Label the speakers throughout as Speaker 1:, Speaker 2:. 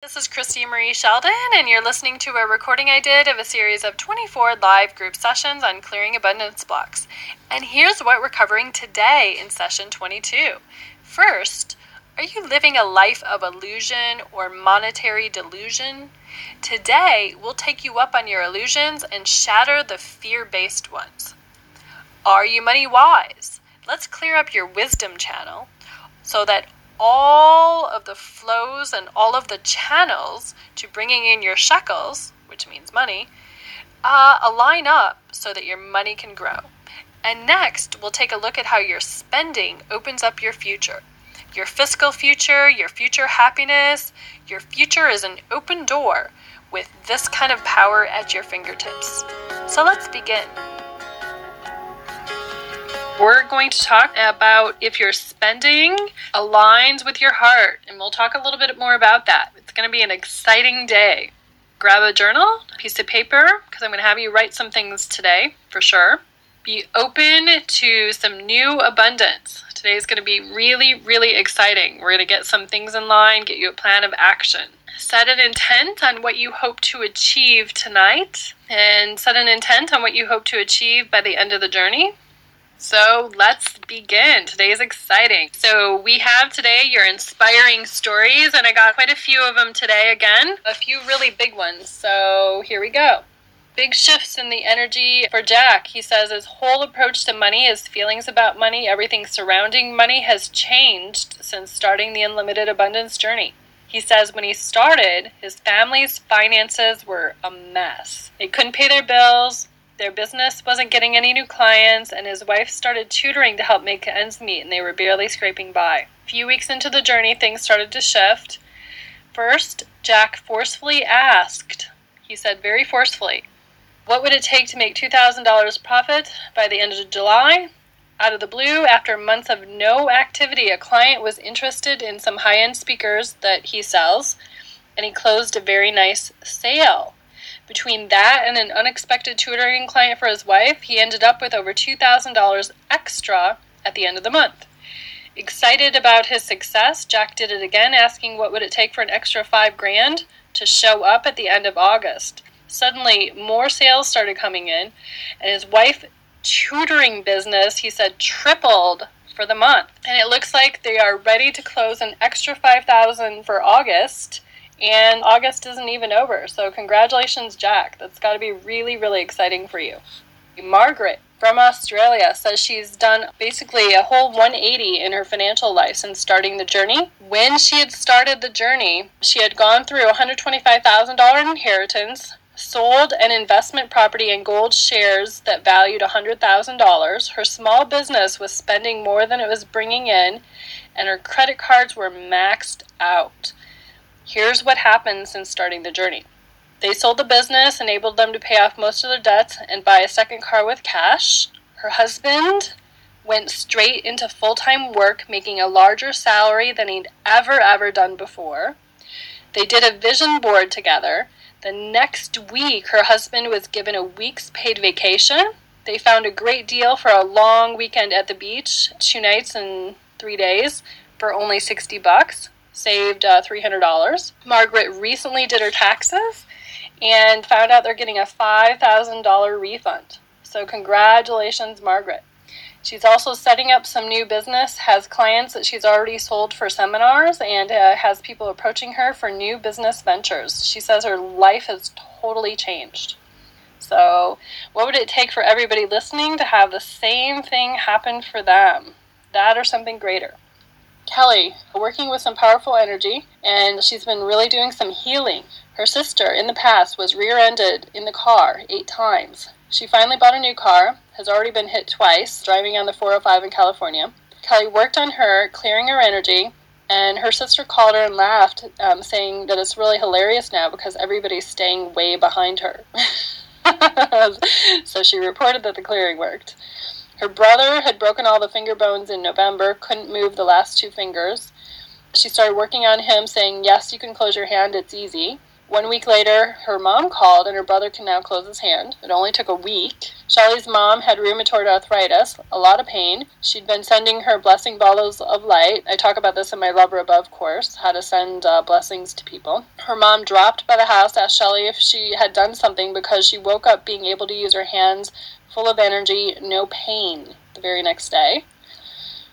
Speaker 1: This is Christie Marie Sheldon, and you're listening to a recording I did of a series of 24 live group sessions on clearing abundance blocks. And here's what we're covering today in session 22. First, are you living a life of illusion or monetary delusion? Today, we'll take you up on your illusions and shatter the fear based ones. Are you money wise? Let's clear up your wisdom channel so that all of the flows and all of the channels to bringing in your shekels, which means money, uh, align up so that your money can grow. And next, we'll take a look at how your spending opens up your future. Your fiscal future, your future happiness, your future is an open door with this kind of power at your fingertips. So let's begin. We're going to talk about if your spending aligns with your heart, and we'll talk a little bit more about that. It's going to be an exciting day. Grab a journal, a piece of paper, because I'm going to have you write some things today for sure. Be open to some new abundance. Today is going to be really, really exciting. We're going to get some things in line, get you a plan of action. Set an intent on what you hope to achieve tonight, and set an intent on what you hope to achieve by the end of the journey. So let's begin. Today is exciting. So we have today your inspiring stories, and I got quite a few of them today again, a few really big ones. So here we go. Big shifts in the energy for Jack. He says his whole approach to money, his feelings about money, everything surrounding money has changed since starting the Unlimited Abundance journey. He says when he started, his family's finances were a mess. They couldn't pay their bills, their business wasn't getting any new clients, and his wife started tutoring to help make ends meet, and they were barely scraping by. A few weeks into the journey, things started to shift. First, Jack forcefully asked, he said very forcefully, what would it take to make $2,000 profit by the end of July? Out of the blue, after months of no activity, a client was interested in some high end speakers that he sells, and he closed a very nice sale. Between that and an unexpected tutoring client for his wife, he ended up with over $2,000 extra at the end of the month. Excited about his success, Jack did it again, asking what would it take for an extra 5 grand to show up at the end of August. Suddenly, more sales started coming in, and his wife tutoring business, he said, tripled for the month. And it looks like they are ready to close an extra 5000 for August and August isn't even over. So, congratulations, Jack. That's got to be really, really exciting for you. Margaret from Australia says she's done basically a whole 180 in her financial life since starting the journey. When she had started the journey, she had gone through $125,000 inheritance, sold an investment property and gold shares that valued $100,000. Her small business was spending more than it was bringing in, and her credit cards were maxed out. Here's what happened since starting the journey. They sold the business, enabled them to pay off most of their debts, and buy a second car with cash. Her husband went straight into full time work, making a larger salary than he'd ever, ever done before. They did a vision board together. The next week, her husband was given a week's paid vacation. They found a great deal for a long weekend at the beach, two nights and three days, for only 60 bucks saved uh, $300. Margaret recently did her taxes and found out they're getting a $5,000 refund. So, congratulations, Margaret. She's also setting up some new business, has clients that she's already sold for seminars, and uh, has people approaching her for new business ventures. She says her life has totally changed. So, what would it take for everybody listening to have the same thing happen for them? That or something greater. Kelly, working with some powerful energy, and she's been really doing some healing. Her sister in the past was rear ended in the car eight times. She finally bought a new car, has already been hit twice, driving on the 405 in California. Kelly worked on her, clearing her energy, and her sister called her and laughed, um, saying that it's really hilarious now because everybody's staying way behind her. so she reported that the clearing worked. Her brother had broken all the finger bones in November, couldn't move the last two fingers. She started working on him, saying, Yes, you can close your hand, it's easy. One week later, her mom called and her brother can now close his hand. It only took a week. Shelly's mom had rheumatoid arthritis, a lot of pain. She'd been sending her blessing bottles of light. I talk about this in my Love or Above course, how to send uh, blessings to people. Her mom dropped by the house, asked Shelly if she had done something because she woke up being able to use her hands full of energy, no pain the very next day.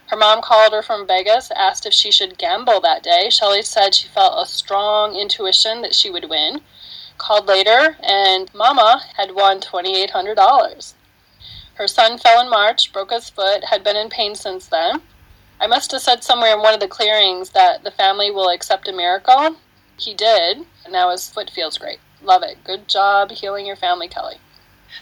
Speaker 1: Her mom called her from Vegas, asked if she should gamble that day. Shelly said she felt a strong intuition that she would win. Called later, and Mama had won $2,800. Her son fell in March, broke his foot, had been in pain since then. I must have said somewhere in one of the clearings that the family will accept a miracle. He did, and now his foot feels great. Love it. Good job healing your family, Kelly.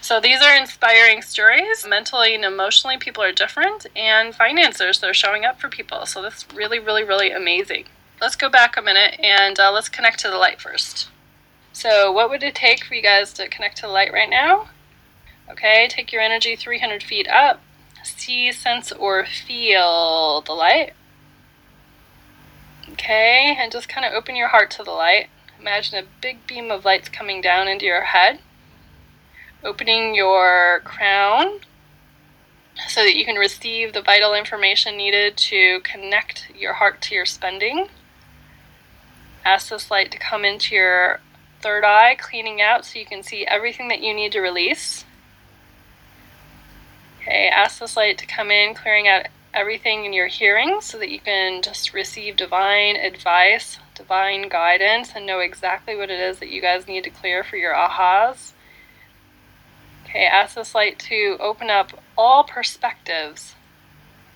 Speaker 1: So these are inspiring stories. Mentally and emotionally, people are different, and financiers, they're showing up for people. So that's really, really, really amazing. Let's go back a minute and uh, let's connect to the light first. So, what would it take for you guys to connect to the light right now? Okay, take your energy 300 feet up. See, sense, or feel the light. Okay, and just kind of open your heart to the light. Imagine a big beam of lights coming down into your head opening your crown so that you can receive the vital information needed to connect your heart to your spending. Ask this light to come into your third eye, cleaning out so you can see everything that you need to release. Okay, ask this light to come in, clearing out everything in your hearing so that you can just receive divine advice, divine guidance, and know exactly what it is that you guys need to clear for your ahas. Okay, ask this light to open up all perspectives.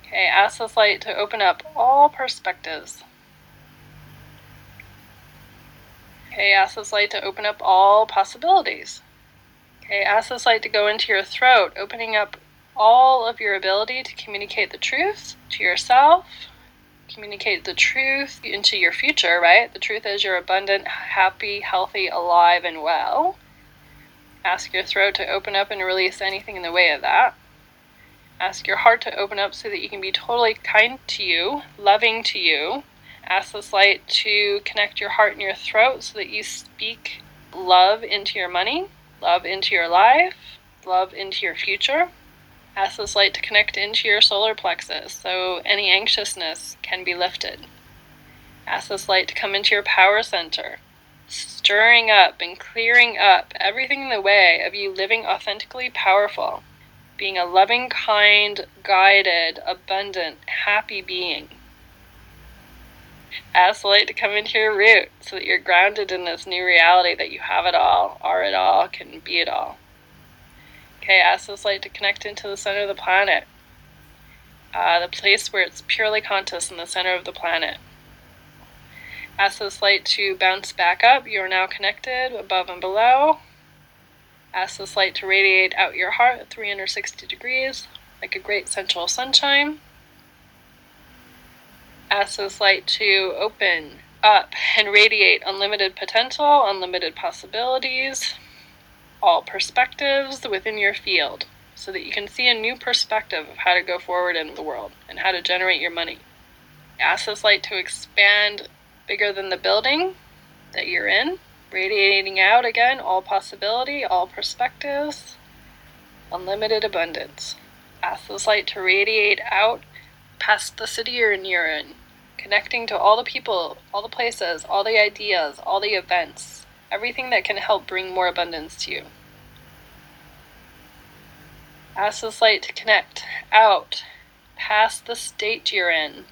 Speaker 1: Okay, ask this light to open up all perspectives. Okay, ask this light to open up all possibilities. Okay, ask this light to go into your throat, opening up all of your ability to communicate the truth to yourself, communicate the truth into your future, right? The truth is you're abundant, happy, healthy, alive, and well. Ask your throat to open up and release anything in the way of that. Ask your heart to open up so that you can be totally kind to you, loving to you. Ask this light to connect your heart and your throat so that you speak love into your money, love into your life, love into your future. Ask this light to connect into your solar plexus so any anxiousness can be lifted. Ask this light to come into your power center stirring up and clearing up everything in the way of you living authentically powerful, being a loving, kind, guided, abundant, happy being. Ask the light to come into your root so that you're grounded in this new reality that you have it all, are it all, can be it all. Okay, ask this light to connect into the center of the planet, uh, the place where it's purely conscious in the center of the planet. Ask this light to bounce back up. You are now connected above and below. Ask this light to radiate out your heart at 360 degrees, like a great central sunshine. Ask this light to open up and radiate unlimited potential, unlimited possibilities, all perspectives within your field, so that you can see a new perspective of how to go forward in the world and how to generate your money. Ask this light to expand bigger than the building that you're in, radiating out again all possibility, all perspectives, unlimited abundance. Ask this light to radiate out past the city you're in, you're in, connecting to all the people, all the places, all the ideas, all the events, everything that can help bring more abundance to you. Ask this light to connect out past the state you're in,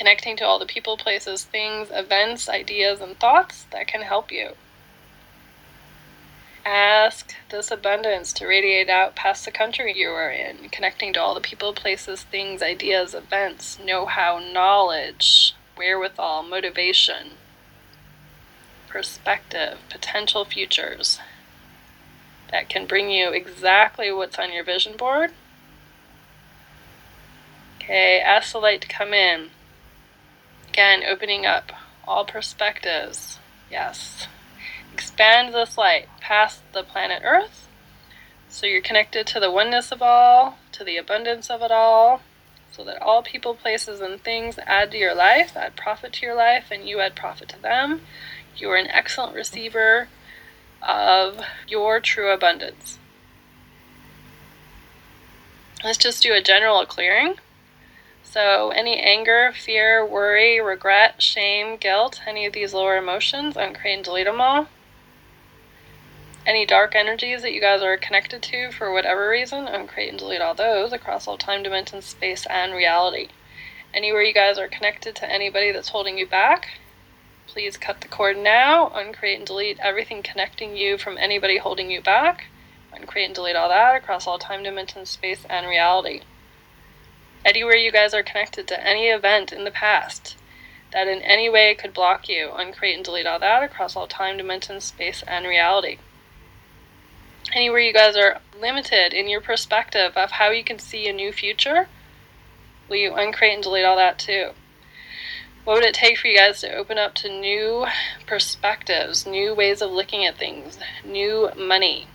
Speaker 1: connecting to all the people, places, things, events, ideas, and thoughts that can help you. Ask this abundance to radiate out past the country you are in, connecting to all the people, places, things, ideas, events, know how, knowledge, wherewithal, motivation, perspective, potential futures that can bring you exactly what's on your vision board. Okay, ask the light to come in Again, opening up all perspectives. Yes. Expand this light past the planet Earth so you're connected to the oneness of all, to the abundance of it all, so that all people, places, and things add to your life, add profit to your life, and you add profit to them. You are an excellent receiver of your true abundance. Let's just do a general clearing. So, any anger, fear, worry, regret, shame, guilt, any of these lower emotions, uncreate and delete them all. Any dark energies that you guys are connected to for whatever reason, uncreate and delete all those across all time, dimensions, space, and reality. Anywhere you guys are connected to anybody that's holding you back, please cut the cord now, uncreate and delete everything connecting you from anybody holding you back, uncreate and delete all that across all time, dimensions, space, and reality anywhere you guys are connected to any event in the past that in any way could block you, uncreate and delete all that across all time, dimensions, space, and reality. Anywhere you guys are limited in your perspective of how you can see a new future, will you uncreate and delete all that too? What would it take for you guys to open up to new perspectives, new ways of looking at things, new money?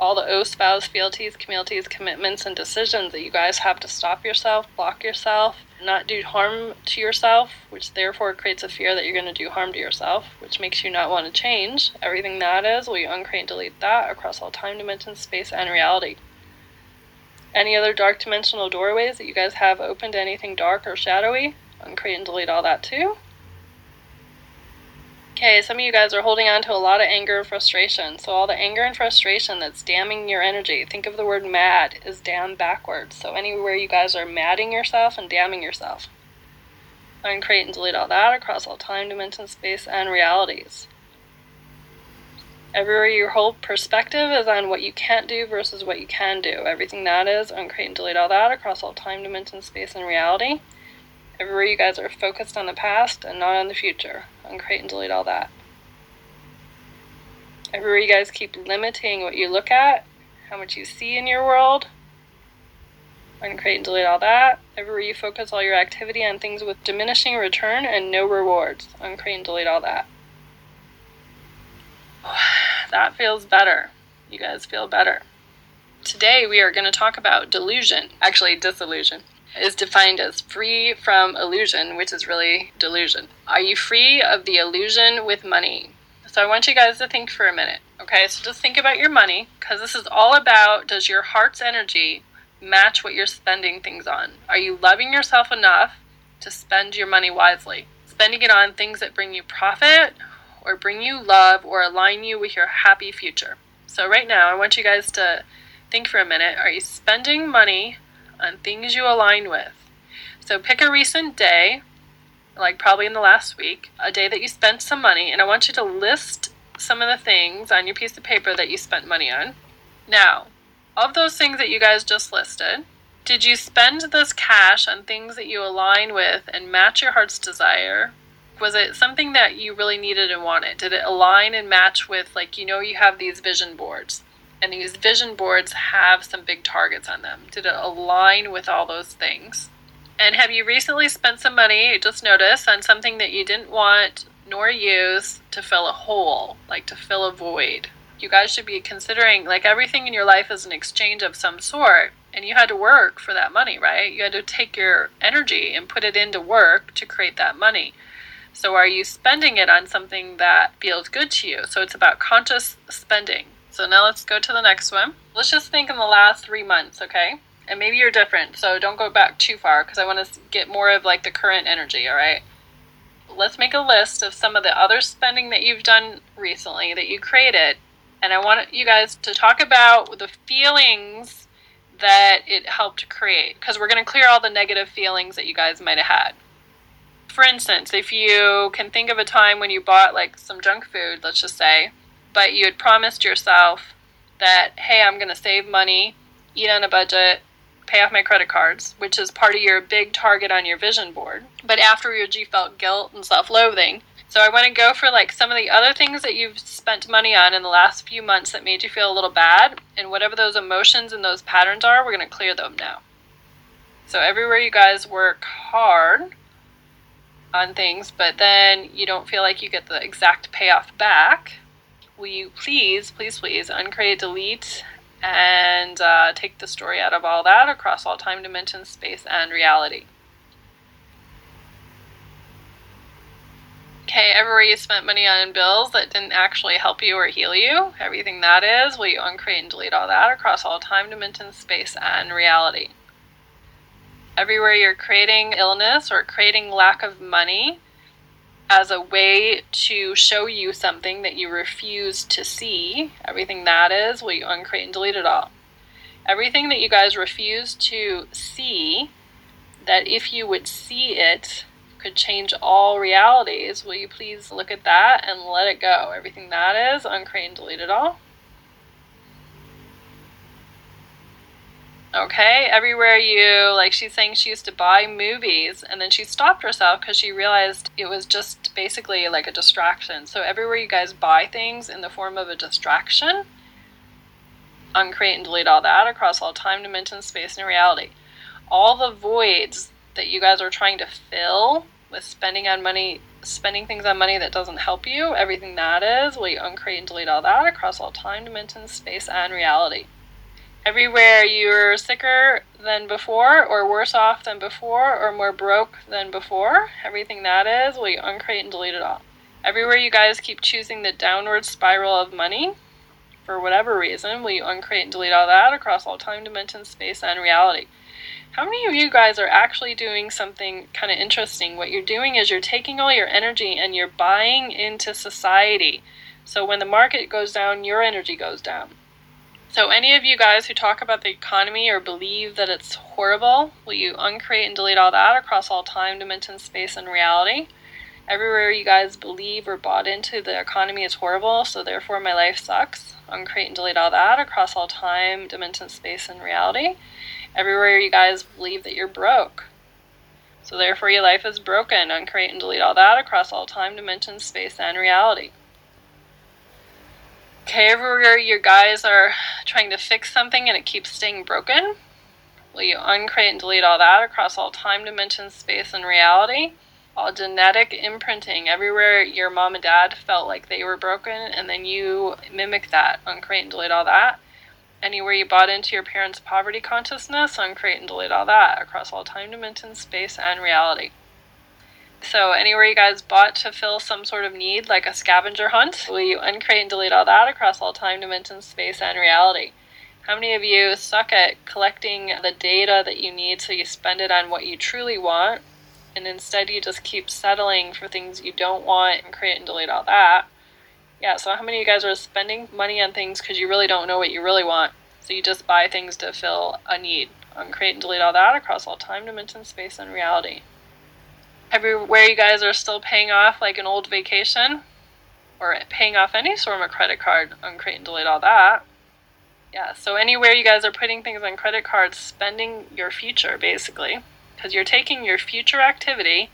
Speaker 1: All the oaths, vows, fealties, communities, commitments, and decisions that you guys have to stop yourself, block yourself, not do harm to yourself, which therefore creates a fear that you're going to do harm to yourself, which makes you not want to change. Everything that is, will you uncreate and delete that across all time dimensions, space, and reality? Any other dark dimensional doorways that you guys have open to anything dark or shadowy? Uncreate and delete all that too. Okay, some of you guys are holding on to a lot of anger and frustration. So, all the anger and frustration that's damming your energy, think of the word mad, is damn backwards. So, anywhere you guys are madding yourself and damning yourself, uncreate and delete all that across all time, dimension, space, and realities. Everywhere your whole perspective is on what you can't do versus what you can do. Everything that is, uncreate and delete all that across all time, dimension, space, and reality. Everywhere you guys are focused on the past and not on the future. Uncreate and delete all that. Everywhere you guys keep limiting what you look at, how much you see in your world. Uncreate and delete all that. Everywhere you focus all your activity on things with diminishing return and no rewards. Uncreate and delete all that. That feels better. You guys feel better. Today we are going to talk about delusion, actually, disillusion is defined as free from illusion, which is really delusion. Are you free of the illusion with money? So I want you guys to think for a minute. Okay, so just think about your money because this is all about does your heart's energy match what you're spending things on? Are you loving yourself enough to spend your money wisely? Spending it on things that bring you profit or bring you love or align you with your happy future. So, right now, I want you guys to think for a minute are you spending money on things you align with. So pick a recent day, like probably in the last week, a day that you spent some money, and I want you to list some of the things on your piece of paper that you spent money on. Now, of those things that you guys just listed, did you spend this cash on things that you align with and match your heart's desire? Was it something that you really needed and wanted? Did it align and match with, like, you know, you have these vision boards? And these vision boards have some big targets on them. Did it align with all those things? And have you recently spent some money, just notice, on something that you didn't want nor use to fill a hole, like to fill a void? You guys should be considering like everything in your life is an exchange of some sort, and you had to work for that money, right? You had to take your energy and put it into work to create that money. So, are you spending it on something that feels good to you? So, it's about conscious spending. So now let's go to the next one. Let's just think in the last three months, okay? And maybe you're different, so don't go back too far because I want to get more of like the current energy, all right? Let's make a list of some of the other spending that you've done recently that you created. And I want you guys to talk about the feelings that it helped create because we're going to clear all the negative feelings that you guys might have had. For instance, if you can think of a time when you bought like some junk food, let's just say, but you had promised yourself that, hey, I'm going to save money, eat on a budget, pay off my credit cards, which is part of your big target on your vision board. But afterwards, you felt guilt and self loathing. So I want to go for like some of the other things that you've spent money on in the last few months that made you feel a little bad. And whatever those emotions and those patterns are, we're going to clear them now. So everywhere you guys work hard on things, but then you don't feel like you get the exact payoff back, will you please, please, please uncreate, delete, and uh, take the story out of all that across all time, dimensions, space, and reality. Okay, everywhere you spent money on bills that didn't actually help you or heal you, everything that is, will you uncreate and delete all that across all time, dimension, space, and reality? Everywhere you're creating illness or creating lack of money as a way to show you something that you refuse to see, everything that is, will you uncreate and delete it all? Everything that you guys refuse to see, that if you would see it, could change all realities. Will you please look at that and let it go? Everything that is, uncreate and delete it all. Okay, everywhere you, like she's saying she used to buy movies and then she stopped herself because she realized it was just basically like a distraction. So, everywhere you guys buy things in the form of a distraction, uncreate and delete all that across all time, dimension, space, and reality. All the voids that you guys are trying to fill with spending on money, spending things on money that doesn't help you, everything that is, will you uncreate and delete all that across all time, dimensions, space, and reality. Everywhere you're sicker than before, or worse off than before, or more broke than before, everything that is, will you uncreate and delete it all. Everywhere you guys keep choosing the downward spiral of money, for whatever reason, will you uncreate and delete all that across all time, dimensions, space, and reality. How many of you guys are actually doing something kind of interesting? What you're doing is you're taking all your energy and you're buying into society. So when the market goes down, your energy goes down. So, any of you guys who talk about the economy or believe that it's horrible, will you uncreate and delete all that across all time, dimension, space, and reality? Everywhere you guys believe or bought into the economy is horrible, so therefore my life sucks. Uncreate and delete all that across all time, dimension, space, and reality everywhere you guys believe that you're broke. So therefore your life is broken. Uncreate and delete all that across all time, dimensions, space, and reality. Okay, everywhere your guys are trying to fix something and it keeps staying broken, will you uncreate and delete all that across all time, dimensions, space, and reality? All genetic imprinting, everywhere your mom and dad felt like they were broken, and then you mimic that, uncreate and delete all that anywhere you bought into your parents' poverty consciousness, uncreate and delete all that across all time dimensions, space, and reality. So, anywhere you guys bought to fill some sort of need, like a scavenger hunt, will you uncreate and delete all that across all time dimensions, space, and reality? How many of you suck at collecting the data that you need so you spend it on what you truly want, and instead you just keep settling for things you don't want and create and delete all that? Yeah, so how many of you guys are spending money on things because you really don't know what you really want? So you just buy things to fill a need. Uncreate and delete all that across all time, dimension, space, and reality. Everywhere you guys are still paying off like an old vacation or paying off any sort of credit card, uncreate and delete all that. Yeah, so anywhere you guys are putting things on credit cards, spending your future basically, because you're taking your future activity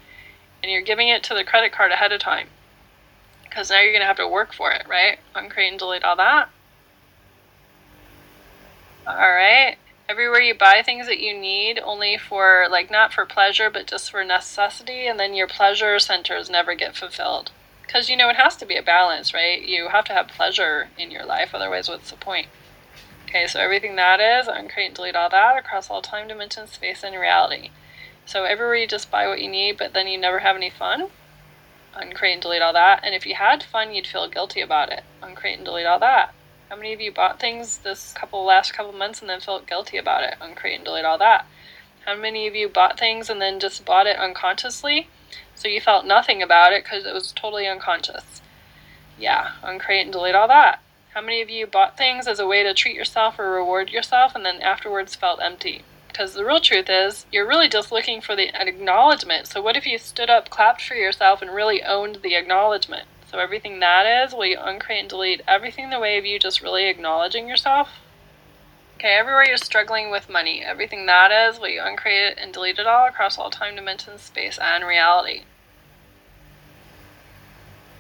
Speaker 1: and you're giving it to the credit card ahead of time because now you're going to have to work for it, right? On Uncreate and delete all that. All right. Everywhere you buy things that you need only for, like, not for pleasure, but just for necessity, and then your pleasure centers never get fulfilled. Because, you know, it has to be a balance, right? You have to have pleasure in your life, otherwise, what's the point? Okay, so everything that is, uncreate and delete all that across all time, dimension, space, and reality. So everywhere you just buy what you need, but then you never have any fun, uncreate and delete all that. And if you had fun, you'd feel guilty about it. Uncreate and delete all that. How many of you bought things this couple last couple months and then felt guilty about it? Uncreate and delete all that. How many of you bought things and then just bought it unconsciously? So you felt nothing about it because it was totally unconscious. Yeah, uncreate and delete all that. How many of you bought things as a way to treat yourself or reward yourself and then afterwards felt empty? Because the real truth is, you're really just looking for the acknowledgement. So, what if you stood up, clapped for yourself, and really owned the acknowledgement? So, everything that is, will you uncreate and delete everything the way of you just really acknowledging yourself? Okay, everywhere you're struggling with money, everything that is, will you uncreate it and delete it all across all time, dimensions, space, and reality?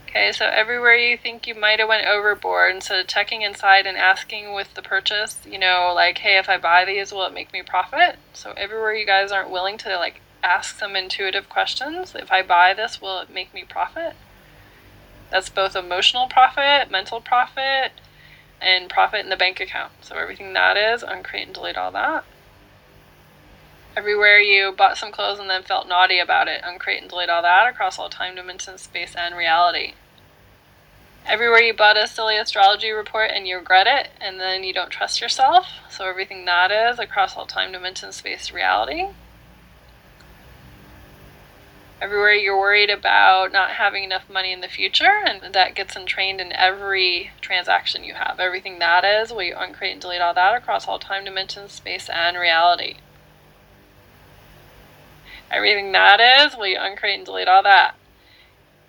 Speaker 1: Okay, so everywhere you think you might have went overboard, instead of checking inside and asking with the purchase, you know, like, hey, if I buy these, will it make me profit? So everywhere you guys aren't willing to like ask some intuitive questions, if I buy this, will it make me profit? That's both emotional profit, mental profit, and profit in the bank account. So everything that is, uncreate and delete all that. Everywhere you bought some clothes and then felt naughty about it, uncreate and delete all that across all time, dimension, space, and reality. Everywhere you bought a silly astrology report and you regret it, and then you don't trust yourself, so everything that is across all time, dimension, space, reality. Everywhere you're worried about not having enough money in the future, and that gets entrained in every transaction you have. Everything that is, will you uncreate and delete all that across all time, dimension, space, and reality. Everything that is, will you uncreate and delete all that?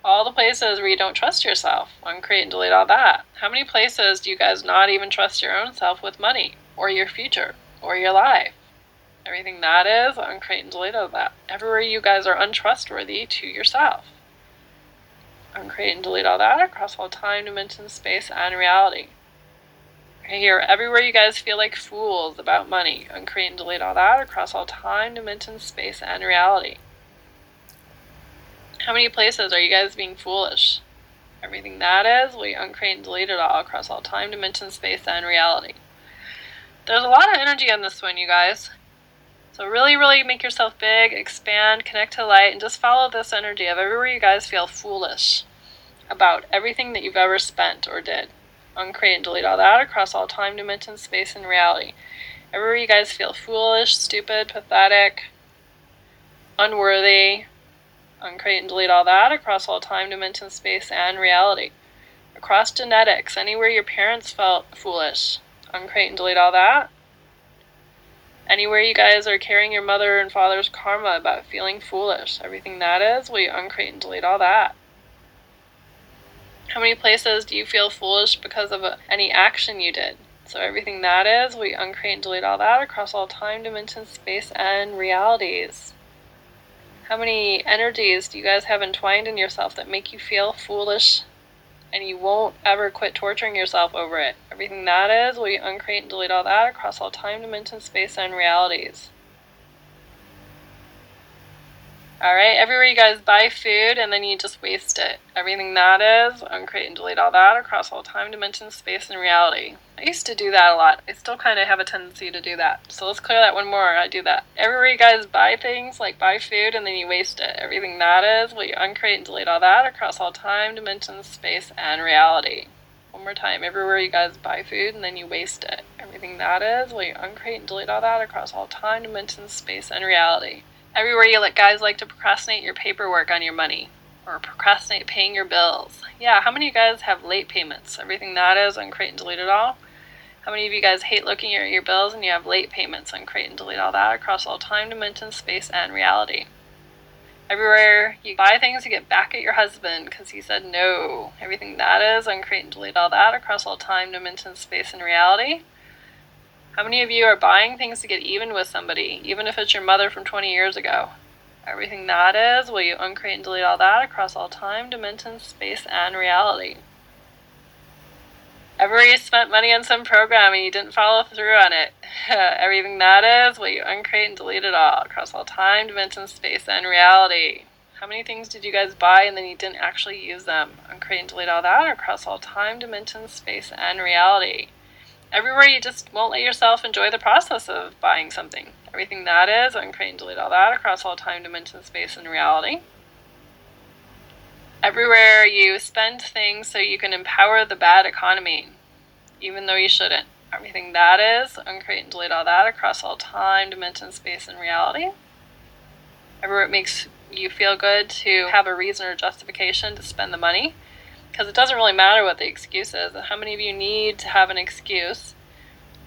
Speaker 1: All the places where you don't trust yourself, uncreate and delete all that. How many places do you guys not even trust your own self with money, or your future, or your life? Everything that is, uncreate and delete all that. Everywhere you guys are untrustworthy to yourself. Uncreate and delete all that across all time, dimension, space, and reality. Right here, everywhere you guys feel like fools about money, uncreate and delete all that across all time, dimension, space, and reality. How many places are you guys being foolish? Everything that is, we uncreate and delete it all across all time, dimension, space, and reality. There's a lot of energy on this one, you guys. So really, really make yourself big, expand, connect to light, and just follow this energy of everywhere you guys feel foolish about everything that you've ever spent or did uncreate and delete all that across all time, dimension, space, and reality. Everywhere you guys feel foolish, stupid, pathetic, unworthy, uncreate and delete all that across all time, dimension, space, and reality. Across genetics, anywhere your parents felt foolish, uncreate and delete all that. Anywhere you guys are carrying your mother and father's karma about feeling foolish, everything that is, you uncreate and delete all that? How many places do you feel foolish because of a, any action you did? So everything that is, we uncreate and delete all that across all time, dimensions, space, and realities. How many energies do you guys have entwined in yourself that make you feel foolish and you won't ever quit torturing yourself over it? Everything that is, will you uncreate and delete all that across all time, dimension, space, and realities. All right, everywhere you guys buy food and then you just waste it. Everything that is, uncreate and delete all that across all time, dimension, space, and reality. I used to do that a lot. I still kind of have a tendency to do that. So let's clear that one more. I do that. Everywhere you guys buy things, like buy food and then you waste it. Everything that is, will you uncreate and delete all that across all time, dimension, space, and reality. One more time. Everywhere you guys buy food and then you waste it. Everything that is, will you uncreate and delete all that across all time, dimension, space, and reality. Everywhere you let guys like to procrastinate your paperwork on your money or procrastinate paying your bills. Yeah, how many of you guys have late payments? Everything that is on Create and delete it all. How many of you guys hate looking at your bills and you have late payments? Uncreate and delete all that across all time, dimensions, space, and reality. Everywhere you buy things, you get back at your husband because he said no. Everything that is on Create and delete all that across all time, dimensions, space, and reality. How many of you are buying things to get even with somebody, even if it's your mother from 20 years ago? Everything that is, will you uncreate and delete all that across all time, dimensions, space, and reality? Ever you spent money on some program and you didn't follow through on it? Everything that is, will you uncreate and delete it all across all time, dimensions, space, and reality? How many things did you guys buy and then you didn't actually use them? Uncreate and delete all that across all time, dimensions, space, and reality everywhere you just won't let yourself enjoy the process of buying something. Everything that is, uncreate and delete all that across all time, dimension, space, and reality. Everywhere you spend things so you can empower the bad economy, even though you shouldn't. Everything that is, uncreate and delete all that across all time, dimension, space, and reality. Everywhere it makes you feel good to have a reason or justification to spend the money because it doesn't really matter what the excuse is. How many of you need to have an excuse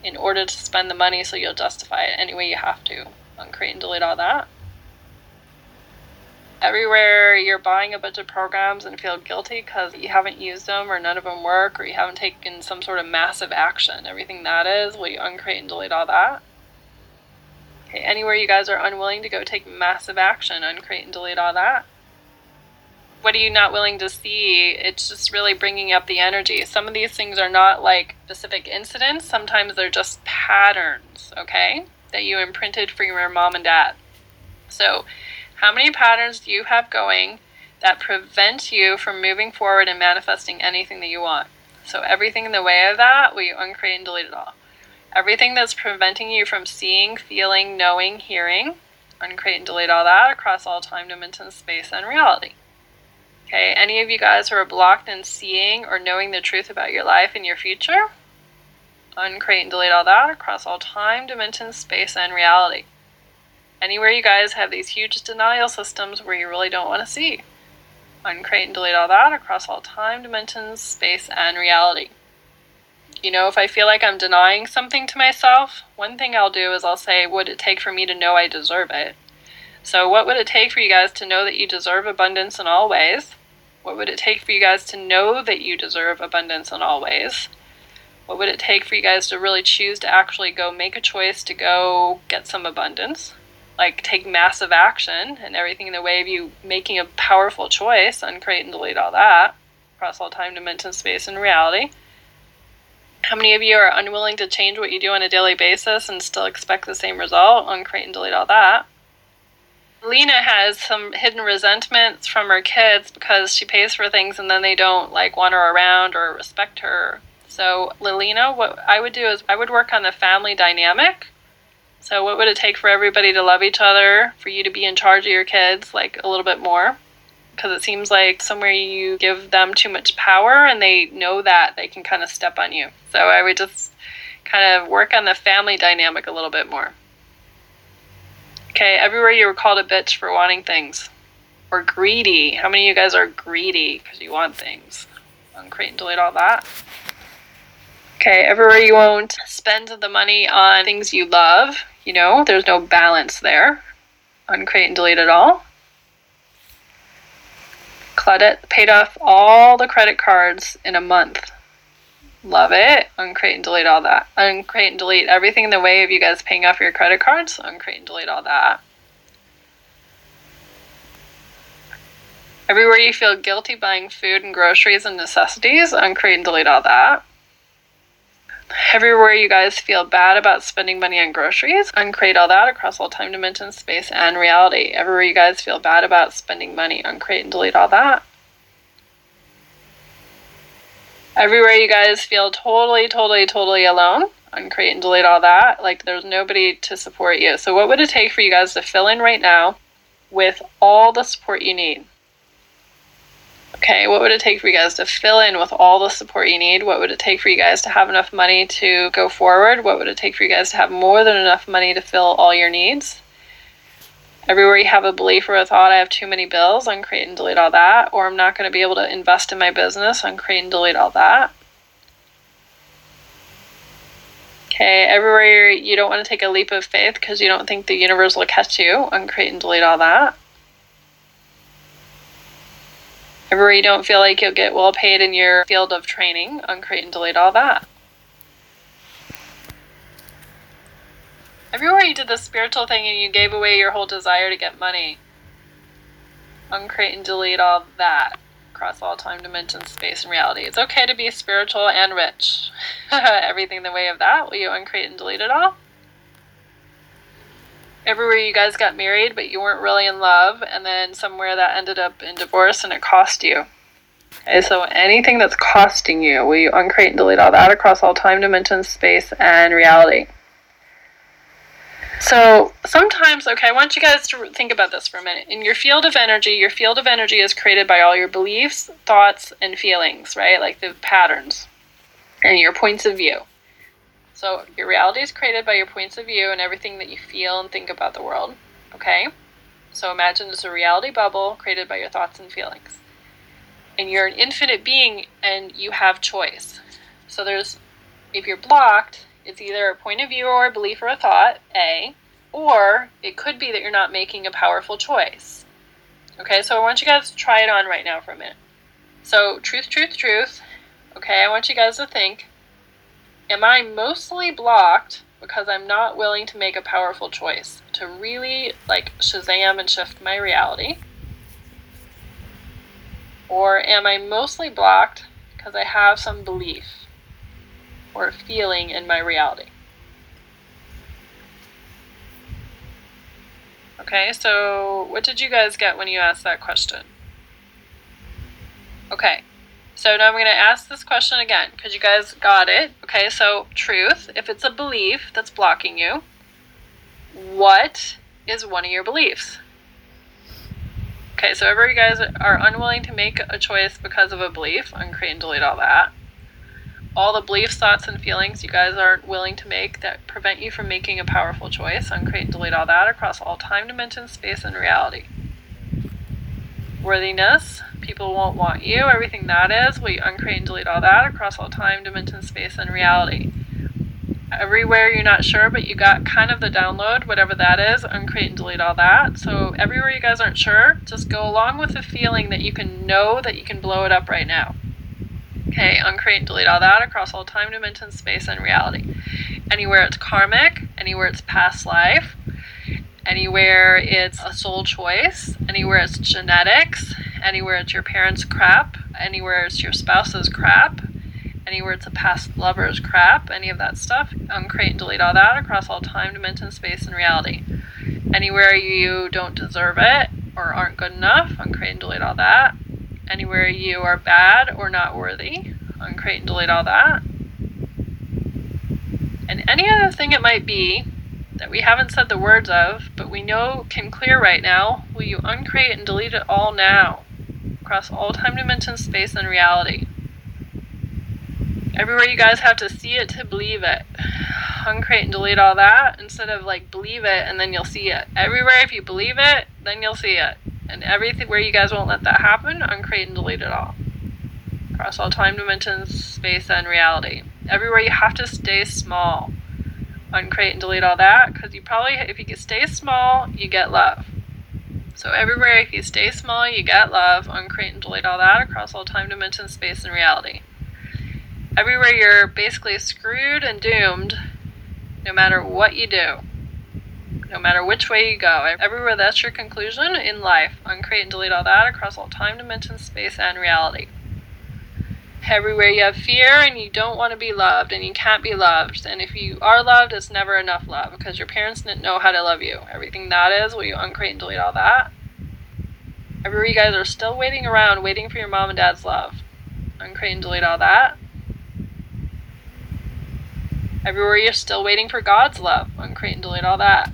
Speaker 1: in order to spend the money so you'll justify it any way you have to? Uncreate and delete all that. Everywhere you're buying a bunch of programs and feel guilty because you haven't used them or none of them work or you haven't taken some sort of massive action. Everything that is, will you uncreate and delete all that? Okay, anywhere you guys are unwilling to go take massive action, uncreate and delete all that what are you not willing to see? It's just really bringing up the energy. Some of these things are not like specific incidents, sometimes they're just patterns, okay, that you imprinted from your mom and dad. So, how many patterns do you have going that prevent you from moving forward and manifesting anything that you want? So, everything in the way of that, we uncreate and delete it all? Everything that's preventing you from seeing, feeling, knowing, hearing, Uncreate and delete all that across all time, dimension, space, and reality. Okay, any of you guys who are blocked in seeing or knowing the truth about your life and your future, uncreate and delete all that across all time, dimension, space, and reality. Anywhere you guys have these huge denial systems where you really don't want to see, uncreate and delete all that across all time, dimensions, space, and reality. You know, if I feel like I'm denying something to myself, one thing I'll do is I'll say, would it take for me to know I deserve it? So, what would it take for you guys to know that you deserve abundance in all ways? What would it take for you guys to know that you deserve abundance in all ways? What would it take for you guys to really choose to actually go make a choice to go get some abundance? Like take massive action and everything in the way of you making a powerful choice, uncreate and delete all that across all time, dimension, space, and reality. How many of you are unwilling to change what you do on a daily basis and still expect the same result? Uncreate and delete all that. Lena has some hidden resentments from her kids because she pays for things and then they don't like want her around or respect her. So, Lilina, what I would do is I would work on the family dynamic. So, what would it take for everybody to love each other, for you to be in charge of your kids like a little bit more? because it seems like somewhere you give them too much power and they know that they can kind of step on you. So I would just kind of work on the family dynamic a little bit more. Okay, everywhere you were called a bitch for wanting things or greedy. How many of you guys are greedy because you want things? Uncreate and delete all that. Okay, everywhere you won't spend the money on things you love, you know, there's no balance there. Uncreate and delete it all credit, paid off all the credit cards in a month. Love it. Uncreate and delete all that. Uncreate and delete everything in the way of you guys paying off your credit cards. Uncreate and delete all that. Everywhere you feel guilty buying food and groceries and necessities, uncreate and delete all that. Everywhere you guys feel bad about spending money on groceries, uncreate all that across all time dimensions, space, and reality. Everywhere you guys feel bad about spending money, uncreate and delete all that. Everywhere you guys feel totally, totally, totally alone, uncreate and delete all that. Like there's nobody to support you. So, what would it take for you guys to fill in right now with all the support you need? Okay, what would it take for you guys to fill in with all the support you need? What would it take for you guys to have enough money to go forward? What would it take for you guys to have more than enough money to fill all your needs? Everywhere you have a belief or a thought, I have too many bills, uncreate and delete all that. Or I'm not going to be able to invest in my business, uncreate and delete all that. Okay, everywhere you don't want to take a leap of faith because you don't think the universe will catch you, uncreate and delete all that. Everywhere you don't feel like you'll get well paid in your field of training, uncreate and delete all that. Everywhere you did the spiritual thing and you gave away your whole desire to get money, uncreate and delete all that across all time, dimensions, space, and reality. It's okay to be spiritual and rich. Everything the way of that, will you uncreate and delete it all? everywhere you guys got married, but you weren't really in love, and then somewhere that ended up in divorce and it cost you. Okay, so anything that's costing you, will you uncreate and delete all that across all time, dimensions, space, and reality? So sometimes, okay, I want you guys to think about this for a minute. In your field of energy, your field of energy is created by all your beliefs, thoughts, and feelings, right? Like the patterns and your points of view. So your reality is created by your points of view and everything that you feel and think about the world. Okay? So imagine it's a reality bubble created by your thoughts and feelings. And you're an infinite being and you have choice. So there's, if you're blocked, it's either a point of view or a belief or a thought, A, or it could be that you're not making a powerful choice. Okay, so I want you guys to try it on right now for a minute. So, truth, truth, truth. Okay, I want you guys to think Am I mostly blocked because I'm not willing to make a powerful choice to really like Shazam and shift my reality? Or am I mostly blocked because I have some belief or feeling in my reality? Okay, so what did you guys get when you asked that question? Okay, so now I'm going to ask this question again because you guys got it. Okay, so truth, if it's a belief that's blocking you, what is one of your beliefs. Okay, so ever you guys are unwilling to make a choice because of a belief, uncreate and delete all that. All the beliefs, thoughts, and feelings you guys aren't willing to make that prevent you from making a powerful choice, uncreate and delete all that across all time, dimension, space, and reality. Worthiness, people won't want you, everything that is, you uncreate and delete all that across all time, dimension, space, and reality everywhere you're not sure, but you got kind of the download, whatever that is, uncreate and delete all that. So everywhere you guys aren't sure, just go along with the feeling that you can know that you can blow it up right now. Okay, uncreate and delete all that across all time, dimension, space, and reality. Anywhere it's karmic, anywhere it's past life, anywhere it's a soul choice, anywhere it's genetics, anywhere it's your parents' crap, anywhere it's your spouse's crap, anywhere it's a past lover's crap, any of that stuff, uncreate and delete all that across all time, dimension, space, and reality. Anywhere you don't deserve it or aren't good enough, uncreate and delete all that. Anywhere you are bad or not worthy, uncreate and delete all that. And any other thing it might be that we haven't said the words of, but we know can clear right now, will you uncreate and delete it all now across all time, dimension, space, and reality? Everywhere you guys have to see it to believe it. Uncreate and delete all that instead of like believe it and then you'll see it. Everywhere if you believe it, then you'll see it. And everything where you guys won't let that happen, uncreate and delete it all. Across all time dimensions, space, and reality. Everywhere you have to stay small. Uncreate and delete all that because you probably, if you stay small, you get love. So everywhere, if you stay small, you get love. Uncreate and delete all that across all time, dimensions, space, and reality everywhere you're basically screwed and doomed no matter what you do. No matter which way you go, everywhere that's your conclusion in life, uncreate and delete all that across all time, dimension, space, and reality. Everywhere you have fear and you don't want to be loved and you can't be loved, and if you are loved, it's never enough love because your parents didn't know how to love you. Everything that is, will you uncreate and delete all that? Everywhere you guys are still waiting around, waiting for your mom and dad's love, uncreate and delete all that Everywhere you're still waiting for God's love. Uncreate and delete all that.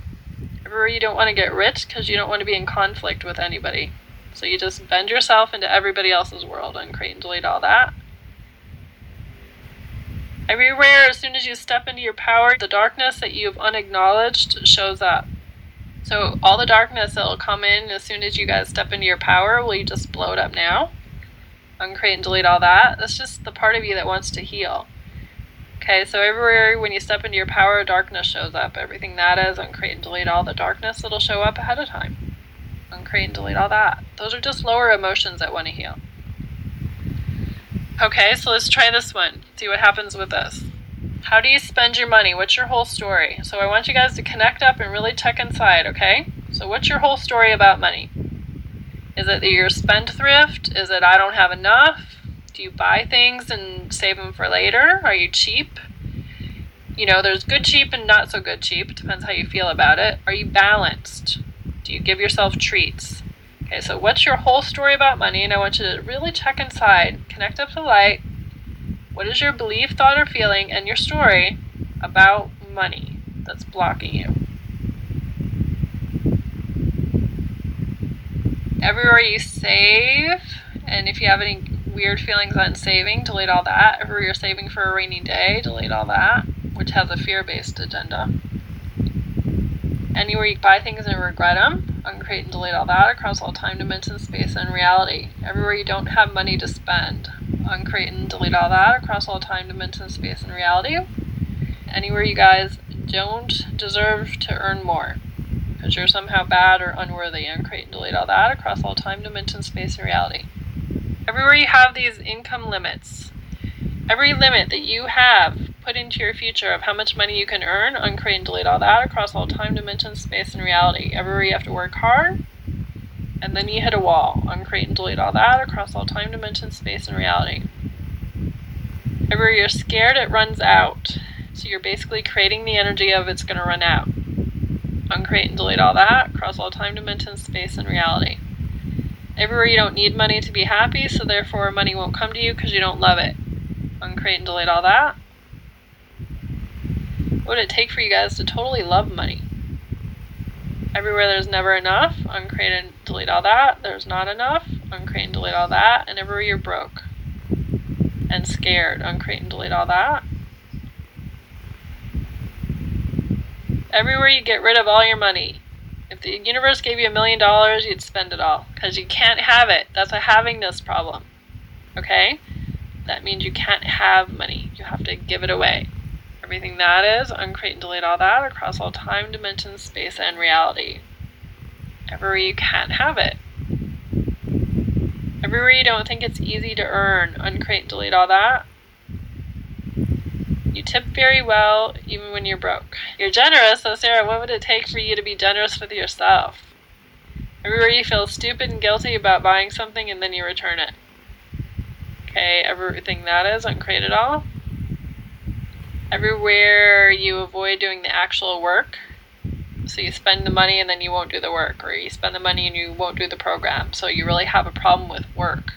Speaker 1: You don't want to get rich because you don't want to be in conflict with anybody. So you just bend yourself into everybody else's world. and create and delete all that. Everywhere, as soon as you step into your power, the darkness that you've unacknowledged shows up. So all the darkness that will come in as soon as you guys step into your power, will you just blow it up now? Uncreate and delete all that. That's just the part of you that wants to heal. Okay, so everywhere when you step into your power, darkness shows up. Everything that is, uncreate and delete all the darkness that'll show up ahead of time. Uncreate and delete all that. Those are just lower emotions that want to heal. Okay, so let's try this one. See what happens with this. How do you spend your money? What's your whole story? So I want you guys to connect up and really check inside, okay? So what's your whole story about money? Is it that you're spendthrift? Is it I don't have enough? Do you buy things and save them for later? Are you cheap? You know, there's good cheap and not so good cheap. It depends how you feel about it. Are you balanced? Do you give yourself treats? Okay, so what's your whole story about money? And I want you to really check inside, connect up to light. What is your belief, thought, or feeling, and your story about money that's blocking you? Everywhere you save, and if you have any weird feelings on saving, delete all that. If you're saving for a rainy day, delete all that, which has a fear based agenda. Anywhere you buy things and regret them, uncreate and delete all that across all time, dimension, space, and reality. Everywhere you don't have money to spend, uncreate and delete all that across all time, dimension, space, and reality. Anywhere you guys don't deserve to earn more because you're somehow bad or unworthy, uncreate and delete all that across all time, dimension, space, and reality. Everywhere you have these income limits, every limit that you have put into your future of how much money you can earn, uncreate and delete all that across all time, dimension, space, and reality. Everywhere you have to work hard, and then you hit a wall, uncreate and delete all that across all time, dimension, space, and reality. Everywhere you're scared, it runs out. So you're basically creating the energy of it's going to run out. Uncreate and delete all that across all time, dimension, space, and reality. Everywhere you don't need money to be happy, so therefore money won't come to you because you don't love it. Uncreate and delete all that. What would it take for you guys to totally love money? Everywhere there's never enough, uncreate and delete all that. There's not enough, uncreate and delete all that. And everywhere you're broke and scared, uncreate and delete all that. Everywhere you get rid of all your money. If the universe gave you a million dollars, you'd spend it all because you can't have it. That's a havingness problem. Okay? That means you can't have money. You have to give it away everything that is, uncreate and delete all that across all time, dimension, space, and reality. Everywhere you can't have it. Everywhere you don't think it's easy to earn, uncreate and delete all that. You tip very well even when you're broke. You're generous, so Sarah, what would it take for you to be generous with yourself? Everywhere you feel stupid and guilty about buying something and then you return it. Okay, everything that is, uncreate it all. Everywhere you avoid doing the actual work. So you spend the money and then you won't do the work, or you spend the money and you won't do the program. So you really have a problem with work.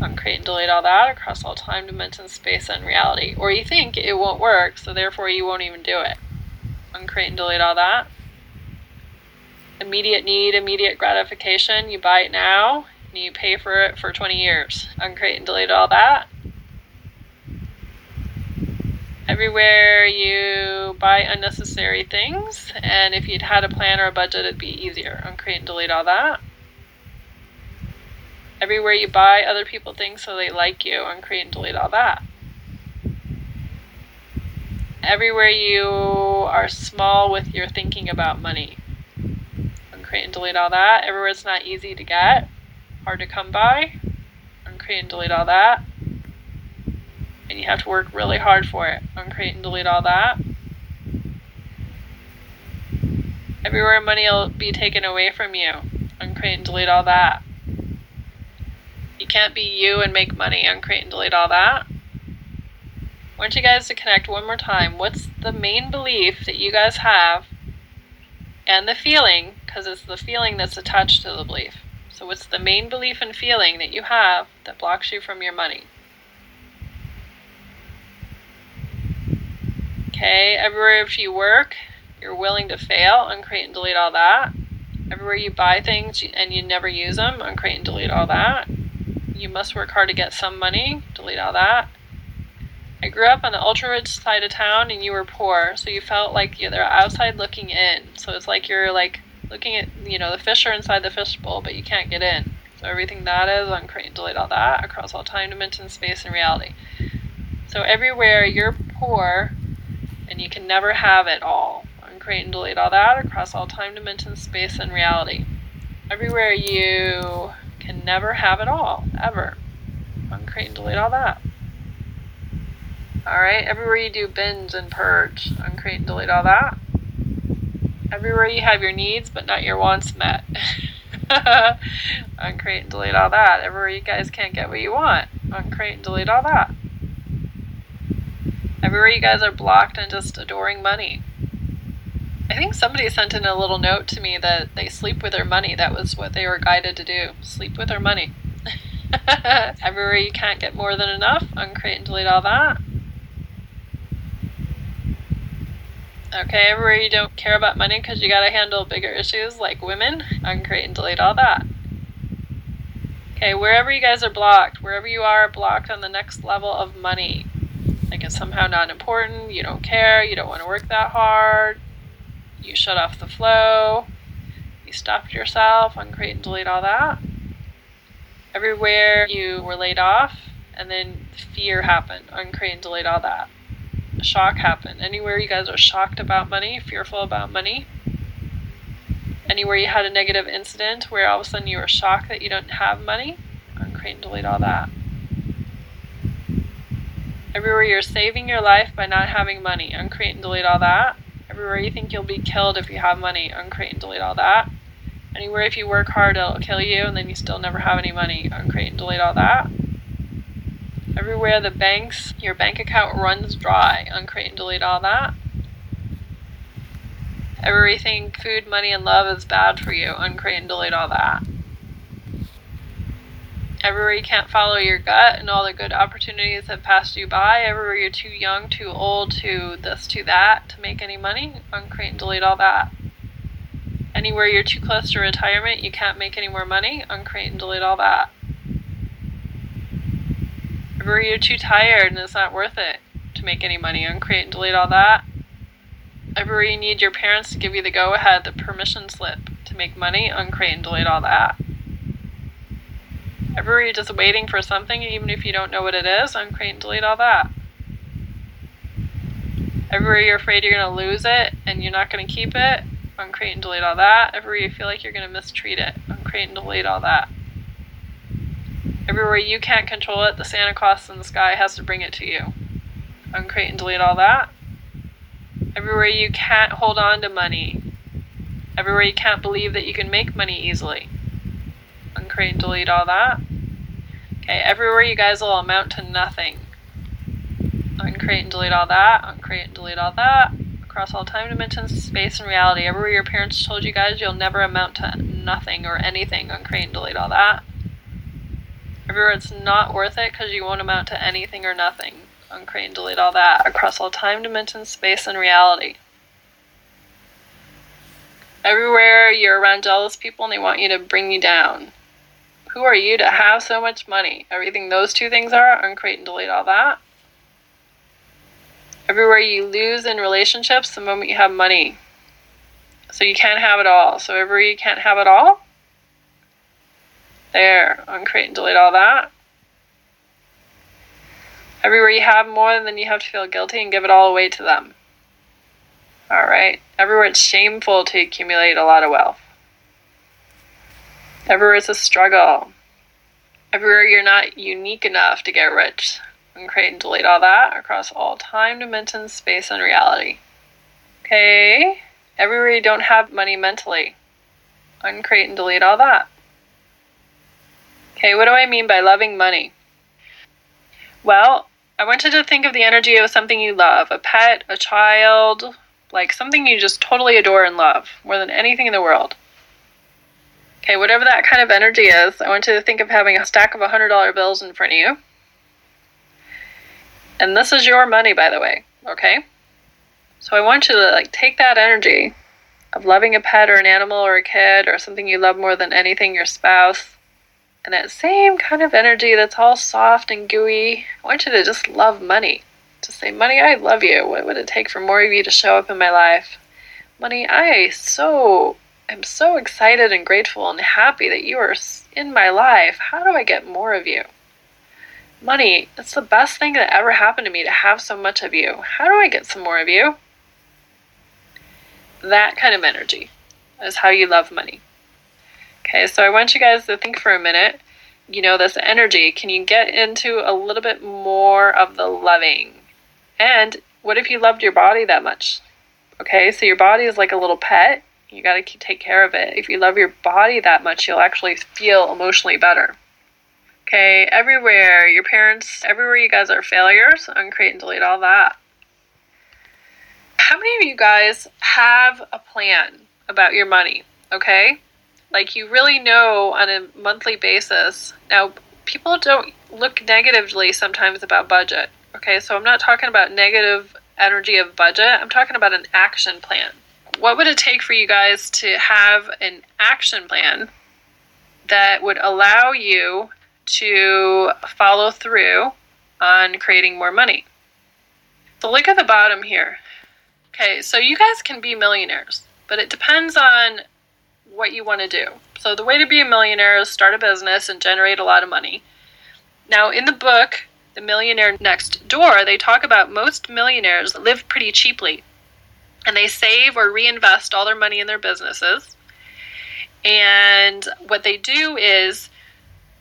Speaker 1: And delete all that across all time, dimension, space, and reality. Or you think it won't work, so therefore you won't even do it. Uncreate and delete all that. Immediate need, immediate gratification. You buy it now and you pay for it for 20 years. Uncreate and delete all that everywhere you buy unnecessary things, and if you'd had a plan or a budget, it'd be easier. Uncreate and delete all that. Everywhere you buy other people things so they like you, and create and delete all that. Everywhere you are small with your thinking about money, and create and delete all that. Everywhere it's not easy to get, hard to come by, and create and delete all that and you have to work really hard for it. Uncreate and delete all that. Everywhere money will be taken away from you. Uncreate and delete all that. You can't be you and make money. Uncreate and delete all that. I want you guys to connect one more time. What's the main belief that you guys have and the feeling, because it's the feeling that's attached to the belief. So, what's the main belief and feeling that you have that blocks you from your money? Okay, everywhere if you work, you're willing to fail, uncreate and delete all that. Everywhere you buy things and you never use them, uncreate and delete all that. You must work hard to get some money, delete all that. I grew up on the ultra rich side of town and you were poor, so you felt like you're outside looking in. So it's like you're like looking at, you know, the fish are inside the fishbowl, but you can't get in. So everything that is, uncreate and delete all that across all time, dimension, space, and reality. So everywhere you're poor, and you can never have it all. Uncreate and delete all that across all time, dimension, space, and reality. Everywhere you can never have it all, ever. Uncreate and delete all that. Alright, everywhere you do bins and purge, uncreate and delete all that. Everywhere you have your needs but not your wants met. uncreate and delete all that. Everywhere you guys can't get what you want, uncreate and delete all that. Everywhere you guys are blocked and just adoring money. I think somebody sent in a little note to me that they sleep with their money. That was what they were guided to do. Sleep with their money. Everywhere you can't get more than enough, uncreate and delete all that. Okay, everywhere you don't care about money because you gotta handle bigger issues like women, uncreate and delete all that. Okay, wherever you guys are blocked, wherever you are blocked on the next level of money, like it's somehow not important, you don't care, you don't want to work that hard, you shut off the flow, you stopped yourself, uncreate and delete all that. Everywhere you were laid off, and then fear happened, uncreate and delete all that. Shock happened. Anywhere you guys are shocked about money, fearful about money, anywhere you had a negative incident where all of a sudden you were shocked that you don't have money, uncreate and delete all that. Everywhere you're saving your life by not having money, uncreate and delete all that. Everywhere you think you'll be killed if you have money, uncreate and delete all that. Anywhere if you work hard, it'll kill you and then you still never have any money, uncreate and delete all that. Everywhere the banks, your bank account runs dry, uncreate and delete all that. Everything, food, money, and love is bad for you, uncreate and delete all that everywhere you can't follow your gut and all the good opportunities have passed you by, everywhere you're too young, too old, too this, too that to make any money, uncreate and delete all that. Anywhere you're too close to retirement, you can't make any more money, uncreate and delete all that. Everywhere you're too tired and it's not worth it to make any money, uncreate and delete all that. Everywhere you need your parents to give you the go ahead, the permission slip to make money, uncreate and delete all that. Everywhere you're just waiting for something, even if you don't know what it is, uncreate and delete all that. Everywhere you're afraid you're going to lose it and you're not going to keep it, uncreate and delete all that. Everywhere you feel like you're going to mistreat it, uncreate and delete all that. Everywhere you can't control it, the Santa Claus in the sky has to bring it to you. Uncreate and delete all that. Everywhere you can't hold on to money. Everywhere you can't believe that you can make money easily. Uncreate and delete all that. Okay, everywhere you guys will amount to nothing uncreate and delete all that, uncreate and delete all that, across all time dimensions, space, and reality. Everywhere your parents told you guys you'll never amount to nothing or anything, uncreate and delete all that. Everywhere it's not worth it because you won't amount to anything or nothing, uncreate and delete all that, across all time dimensions, space, and reality. Everywhere you're around jealous people and they want you to bring you down. Who are you to have so much money? Everything those two things are, uncreate and delete all that. Everywhere you lose in relationships the moment you have money. So you can't have it all. So everywhere you can't have it all, there, uncreate and delete all that. Everywhere you have more, then you have to feel guilty and give it all away to them. All right. Everywhere it's shameful to accumulate a lot of wealth. Everywhere it's a struggle. Everywhere you're not unique enough to get rich and create and delete all that across all time, dimensions, space, and reality. Okay, everywhere you don't have money mentally, uncreate and delete all that. Okay, what do I mean by loving money? Well, I want you to think of the energy of something you love a pet, a child, like something you just totally adore and love more than anything in the world. Okay, whatever that kind of energy is, I want you to think of having a stack of $100 bills in front of you and this is your money, by the way, okay? So I want you to like take that energy of loving a pet or an animal or a kid or something you love more than anything, your spouse, and that same kind of energy that's all soft and gooey. I want you to just love money. To say, Money, I love you. What would it take for more of you to show up in my life? Money, I so am so excited and grateful and happy that you are in my life. How do I get more of you? Money, it's the best thing that ever happened to me to have so much of you. How do I get some more of you? That kind of energy is how you love money. Okay, so I want you guys to think for a minute. You know, this energy, can you get into a little bit more of the loving? And what if you loved your body that much? Okay, so your body is like a little pet. You got to take care of it. If you love your body that much, you'll actually feel emotionally better. Okay, everywhere, your parents, everywhere you guys are failures, uncreate and delete all that. How many of you guys have a plan about your money? Okay? Like you really know on a monthly basis. Now, people don't look negatively sometimes about budget. Okay, so I'm not talking about negative energy of budget, I'm talking about an action plan. What would it take for you guys to have an action plan that would allow you to follow through on creating more money. So look at the bottom here. Okay, so you guys can be millionaires, but it depends on what you want to do. So the way to be a millionaire is start a business and generate a lot of money. Now, in the book, The Millionaire Next Door, they talk about most millionaires live pretty cheaply and they save or reinvest all their money in their businesses. And what they do is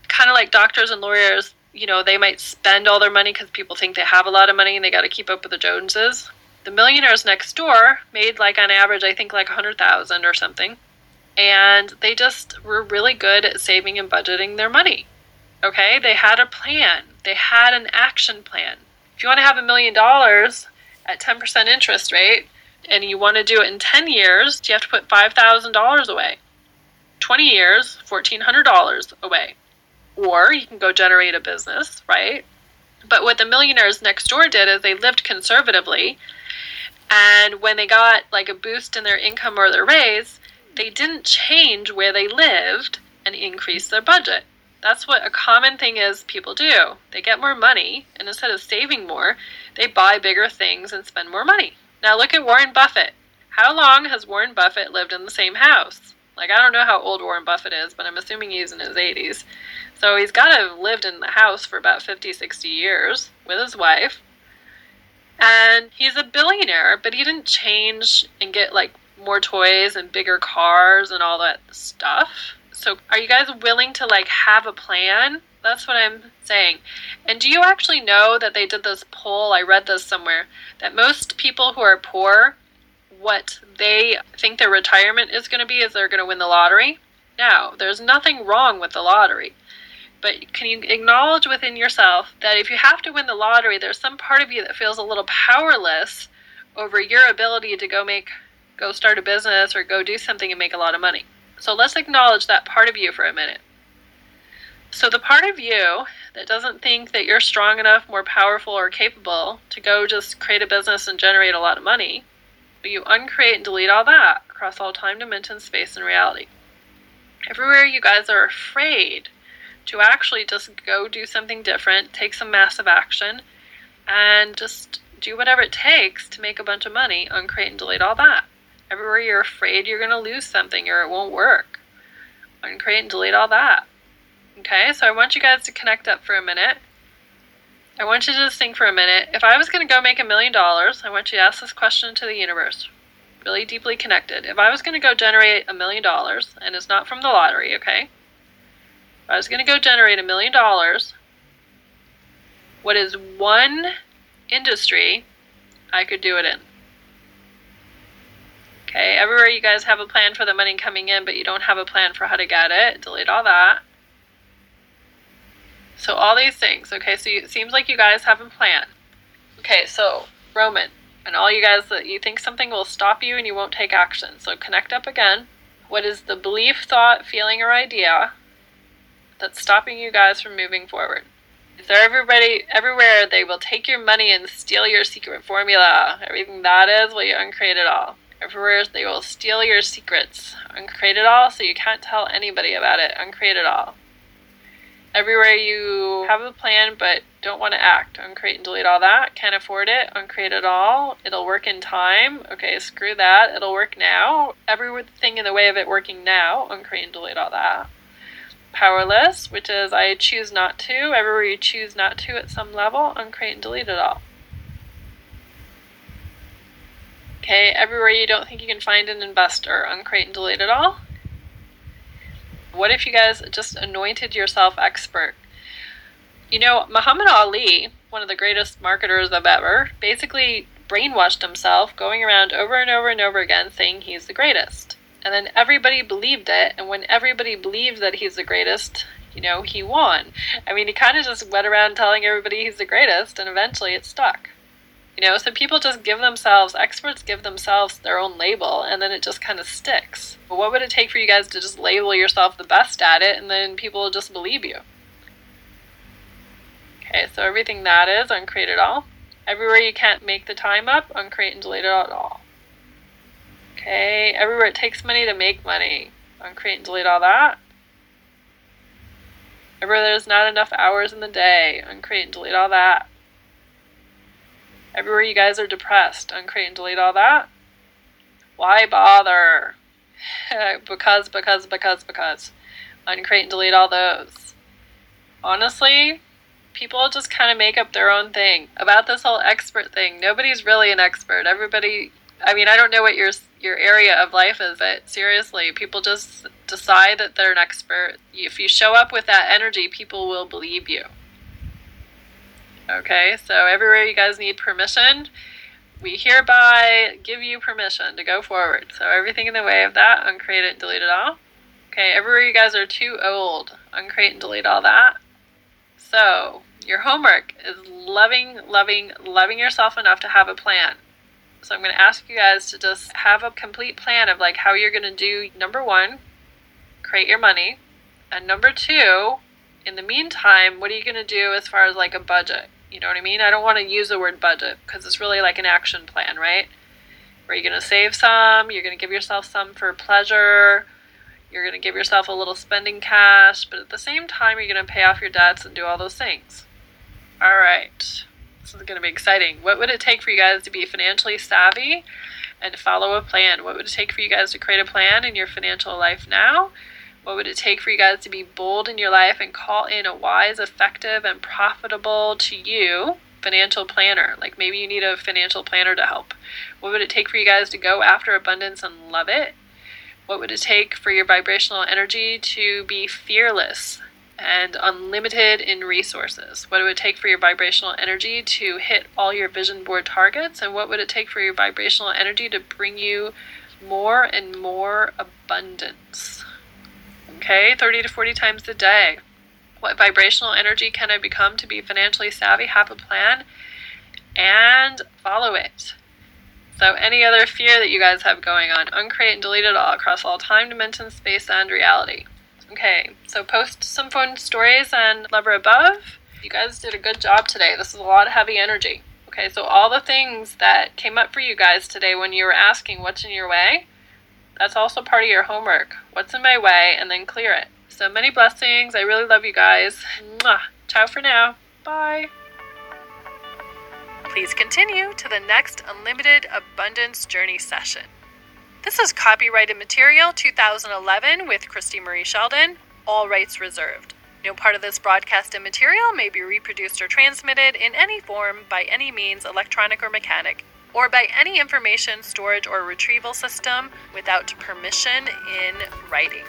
Speaker 1: kind of like doctors and lawyers, you know, they might spend all their money because people think they have a lot of money and they got to keep up with the Joneses. The millionaires next door made like on average, I think like a hundred thousand or something, and they just were really good at saving and budgeting their money. Okay, they had a plan. They had an action plan. If you want to have a million dollars at 10% interest rate and you want to do it in 10 years, you have to put $5,000 away. 20 years, $1,400 away. Or you can go generate a business, right? But what the millionaires next door did is they lived conservatively. And when they got like a boost in their income or their raise, they didn't change where they lived and increase their budget. That's what a common thing is people do. They get more money, and instead of saving more, they buy bigger things and spend more money. Now look at Warren Buffett. How long has Warren Buffett lived in the same house? Like, I don't know how old Warren Buffett is, but I'm assuming he's in his 80s. So he's got to have lived in the house for about 50, 60 years with his wife. And he's a billionaire, but he didn't change and get like more toys and bigger cars and all that stuff. So are you guys willing to like have a plan? That's what I'm saying. And do you actually know that they did this poll? I read this somewhere that most people who are poor, what they think their retirement is going to be is they're going to win the lottery. Now, there's nothing wrong with the lottery. But can you acknowledge within yourself that if you have to win the lottery, there's some part of you that feels a little powerless over your ability to go make go start a business or go do something and make a lot of money. So let's acknowledge that part of you for a minute. So, the part of you that doesn't think that you're strong enough, more powerful, or capable to go just create a business and generate a lot of money, you uncreate and delete all that across all time, dimension, space, and reality. Everywhere you guys are afraid to actually just go do something different, take some massive action, and just do whatever it takes to make a bunch of money, uncreate and delete all that. Everywhere you're afraid you're going to lose something or it won't work, uncreate and delete all that. Okay, so I want you guys to connect up for a minute. I want you to just think for a minute. If I was going to go make a million dollars, I want you to ask this question to the universe. Really deeply connected. If I was going to go generate a million dollars, and it's not from the lottery, okay? If I was going to go generate a million dollars, what is one industry I could do it in? Okay, everywhere you guys have a plan for the money coming in, but you don't have a plan for how to get it, delete all that. So all these things, okay, so you, it seems like you guys have a plan. Okay, so Roman, and all you guys that you think something will stop you and you won't take action. So connect up again. What is the belief, thought, feeling, or idea that's stopping you guys from moving forward? Is there everybody everywhere they will take your money and steal your secret formula? Everything that is, will you uncreate it all? Everywhere they will steal your secrets. Uncreate it all so you can't tell anybody about it. Uncreate it all everywhere you have a plan but don't want to act. Uncreate and delete all that. Can't afford it. Uncreate it all. It'll work in time. Okay, screw that. It'll work now. Everything in the way of it working now. Uncreate and delete all that. Powerless, which is I choose not to. Everywhere you choose not to at some level, uncreate and delete it all. Okay, everywhere you don't think you can find an investor, uncreate and delete it all. What if you guys just anointed yourself expert? You know, Muhammad Ali, one of the greatest marketers of ever, basically brainwashed himself, going around over and over and over again saying he's the greatest. And then everybody believed it, and when everybody believed that he's the greatest, you know, he won. I mean, he kind of just went around telling everybody he's the greatest, and eventually it stuck. You know, so people just give themselves, experts give themselves their own label, and then it just kind of sticks. But what would it take for you guys to just label yourself the best at it, and then people will just believe you? Okay, so everything that is, uncreate it all. Everywhere you can't make the time up, uncreate and delete it all. Okay, everywhere it takes money to make money, uncreate and delete all that. Everywhere there's not enough hours in the day, uncreate and delete all that. Everywhere you guys are depressed, uncreate and delete all that. Why bother? because, because, because, because. Uncreate and delete all those. Honestly, people just kind of make up their own thing about this whole expert thing. Nobody's really an expert. Everybody, I mean, I don't know what your your area of life is, but seriously, people just decide that they're an expert. If you show up with that energy, people will believe you. Okay, so everywhere you guys need permission, we hereby give you permission to go forward. So everything in the way of that, uncreate it, delete it all. Okay, everywhere you guys are too old, uncreate and delete all that. So your homework is loving, loving, loving yourself enough to have a plan. So I'm going to ask you guys to just have a complete plan of like how you're going to do number one, create your money, and number two, in the meantime, what are you going to do as far as like a budget? You know what I mean? I don't want to use the word budget because it's really like an action plan, right? Where you're going to save some? You're going to give yourself some for pleasure. You're going to give yourself a little spending cash, but at the same time, you're going to pay off your debts and do all those things. All right. This is going to be exciting. What would it take for you guys to be financially savvy and follow a plan? What would it take for you guys to create a plan in your financial life now? What would it take for you guys to be bold in your life and call in a wise, effective, and profitable to you financial planner? Like maybe you need a financial planner to help. What would it take for you guys to go after abundance and love it? What would it take for your vibrational energy to be fearless and unlimited in resources? What would it take for your vibrational energy to hit all your vision board targets? And what would it take for your vibrational energy to bring you more and more abundance? Okay, 30 to 40 times a day. What vibrational energy can I become to be financially savvy? Have a plan and follow it. So, any other fear that you guys have going on, uncreate and delete it all across all time, dimension, space, and reality. Okay, so post some fun stories and Love or Above. You guys did a good job today. This is a lot of heavy energy. Okay, so all the things that came up for you guys today when you were asking what's in your way, that's also part of your homework. What's in my way, and then clear it. So many blessings. I really love you guys. Mwah. Ciao for now. Bye. Please continue to the next Unlimited Abundance Journey session. This is copyrighted material 2011 with Christie Marie Sheldon, all rights reserved. No part of this broadcast and material may be reproduced or transmitted in any form by any means, electronic or mechanic, or by any information storage or retrieval system without permission in writing.